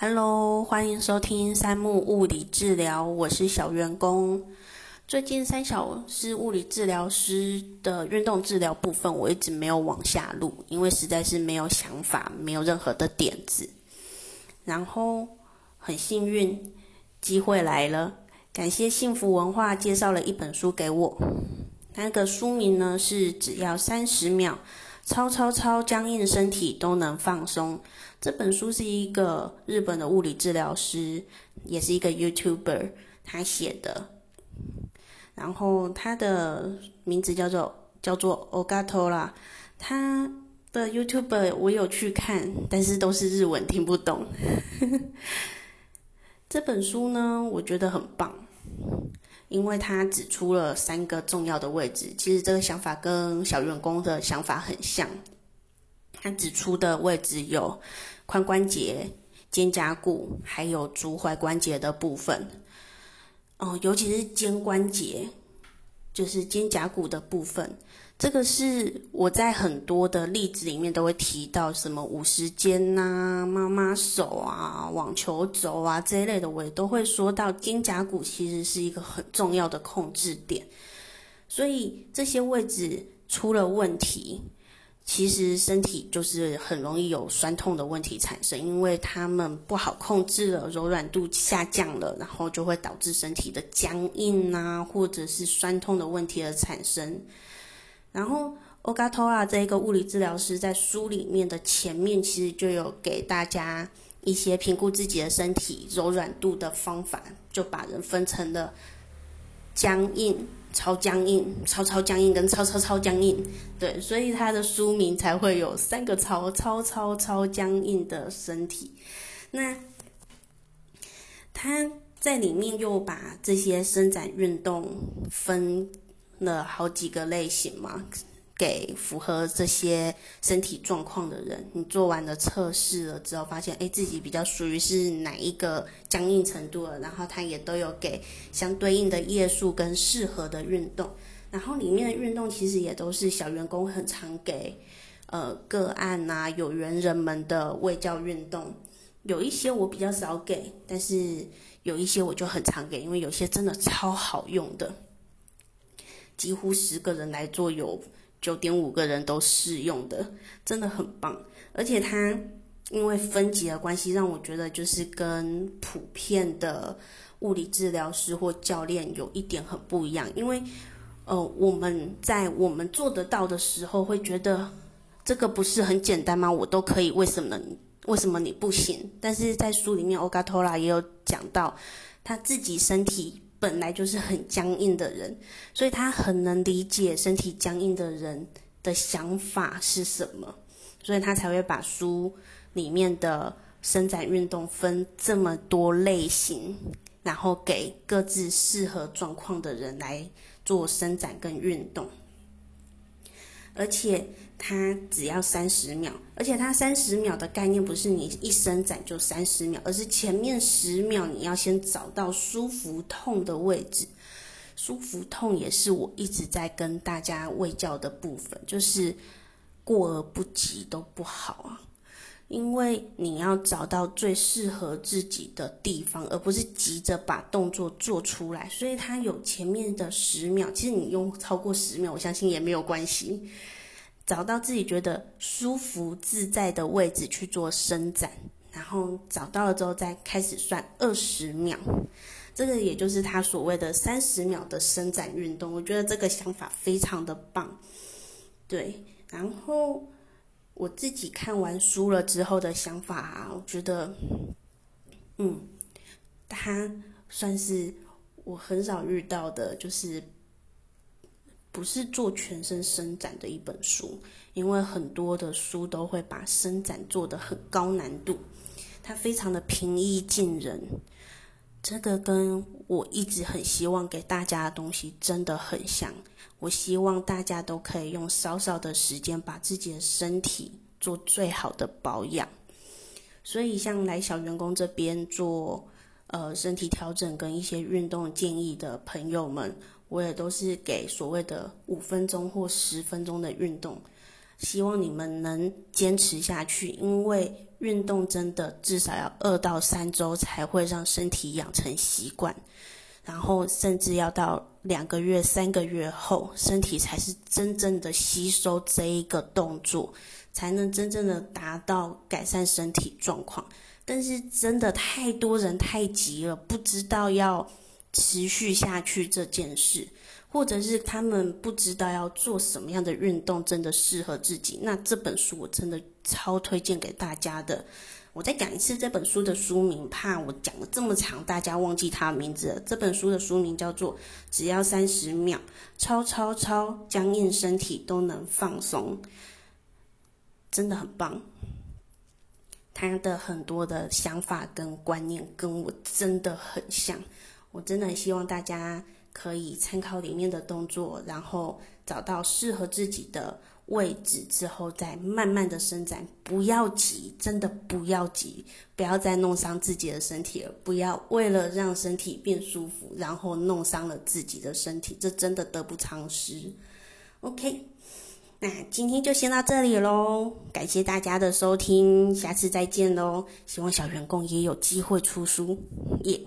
Hello，欢迎收听三木物理治疗，我是小员工。最近三小是物理治疗师的运动治疗部分，我一直没有往下录，因为实在是没有想法，没有任何的点子。然后很幸运，机会来了，感谢幸福文化介绍了一本书给我，那个书名呢是只要三十秒。超超超僵硬身体都能放松。这本书是一个日本的物理治疗师，也是一个 YouTuber 他写的。然后他的名字叫做叫做 Ogato 啦。他的 YouTuber 我有去看，但是都是日文，听不懂。这本书呢，我觉得很棒。因为他指出了三个重要的位置，其实这个想法跟小员工的想法很像。他指出的位置有髋关节、肩胛骨，还有足踝关节的部分。哦，尤其是肩关节，就是肩胛骨的部分。这个是我在很多的例子里面都会提到，什么五十肩呐、妈妈手啊、网球肘啊这一类的，我也都会说到肩胛骨其实是一个很重要的控制点。所以这些位置出了问题，其实身体就是很容易有酸痛的问题产生，因为他们不好控制了，柔软度下降了，然后就会导致身体的僵硬啊，或者是酸痛的问题而产生。然后 o g a t o a 这一个物理治疗师在书里面的前面，其实就有给大家一些评估自己的身体柔软度的方法，就把人分成了僵硬、超僵硬、超超僵硬跟超超超僵硬。对，所以他的书名才会有三个超超超超僵硬的身体。那他在里面又把这些伸展运动分。了好几个类型嘛，给符合这些身体状况的人，你做完了测试了之后，发现哎自己比较属于是哪一个僵硬程度了，然后他也都有给相对应的页数跟适合的运动，然后里面的运动其实也都是小员工很常给呃个案呐有缘人们的卫教运动，有一些我比较少给，但是有一些我就很常给，因为有些真的超好用的。几乎十个人来做，有九点五个人都适用的，真的很棒。而且它因为分级的关系，让我觉得就是跟普遍的物理治疗师或教练有一点很不一样。因为呃，我们在我们做得到的时候，会觉得这个不是很简单吗？我都可以，为什么为什么你不行？但是在书里面，Ogatola 也有讲到他自己身体。本来就是很僵硬的人，所以他很能理解身体僵硬的人的想法是什么，所以他才会把书里面的伸展运动分这么多类型，然后给各自适合状况的人来做伸展跟运动，而且。它只要三十秒，而且它三十秒的概念不是你一伸展就三十秒，而是前面十秒你要先找到舒服痛的位置。舒服痛也是我一直在跟大家喂教的部分，就是过而不及都不好啊，因为你要找到最适合自己的地方，而不是急着把动作做出来。所以它有前面的十秒，其实你用超过十秒，我相信也没有关系。找到自己觉得舒服自在的位置去做伸展，然后找到了之后再开始算二十秒，这个也就是他所谓的三十秒的伸展运动。我觉得这个想法非常的棒，对。然后我自己看完书了之后的想法啊，我觉得，嗯，他算是我很少遇到的，就是。不是做全身伸展的一本书，因为很多的书都会把伸展做得很高难度，它非常的平易近人。这个跟我一直很希望给大家的东西真的很像。我希望大家都可以用少少的时间，把自己的身体做最好的保养。所以，像来小员工这边做呃身体调整跟一些运动建议的朋友们。我也都是给所谓的五分钟或十分钟的运动，希望你们能坚持下去，因为运动真的至少要二到三周才会让身体养成习惯，然后甚至要到两个月、三个月后，身体才是真正的吸收这一个动作，才能真正的达到改善身体状况。但是真的太多人太急了，不知道要持续下去这件事。或者是他们不知道要做什么样的运动真的适合自己，那这本书我真的超推荐给大家的。我再讲一次这本书的书名，怕我讲了这么长，大家忘记它的名字了。这本书的书名叫做《只要三十秒，超超超僵硬身体都能放松》，真的很棒。他的很多的想法跟观念跟我真的很像，我真的很希望大家。可以参考里面的动作，然后找到适合自己的位置之后，再慢慢的伸展。不要急，真的不要急，不要再弄伤自己的身体了。不要为了让身体变舒服，然后弄伤了自己的身体，这真的得不偿失。OK，那今天就先到这里喽，感谢大家的收听，下次再见喽。希望小员工也有机会出书，耶。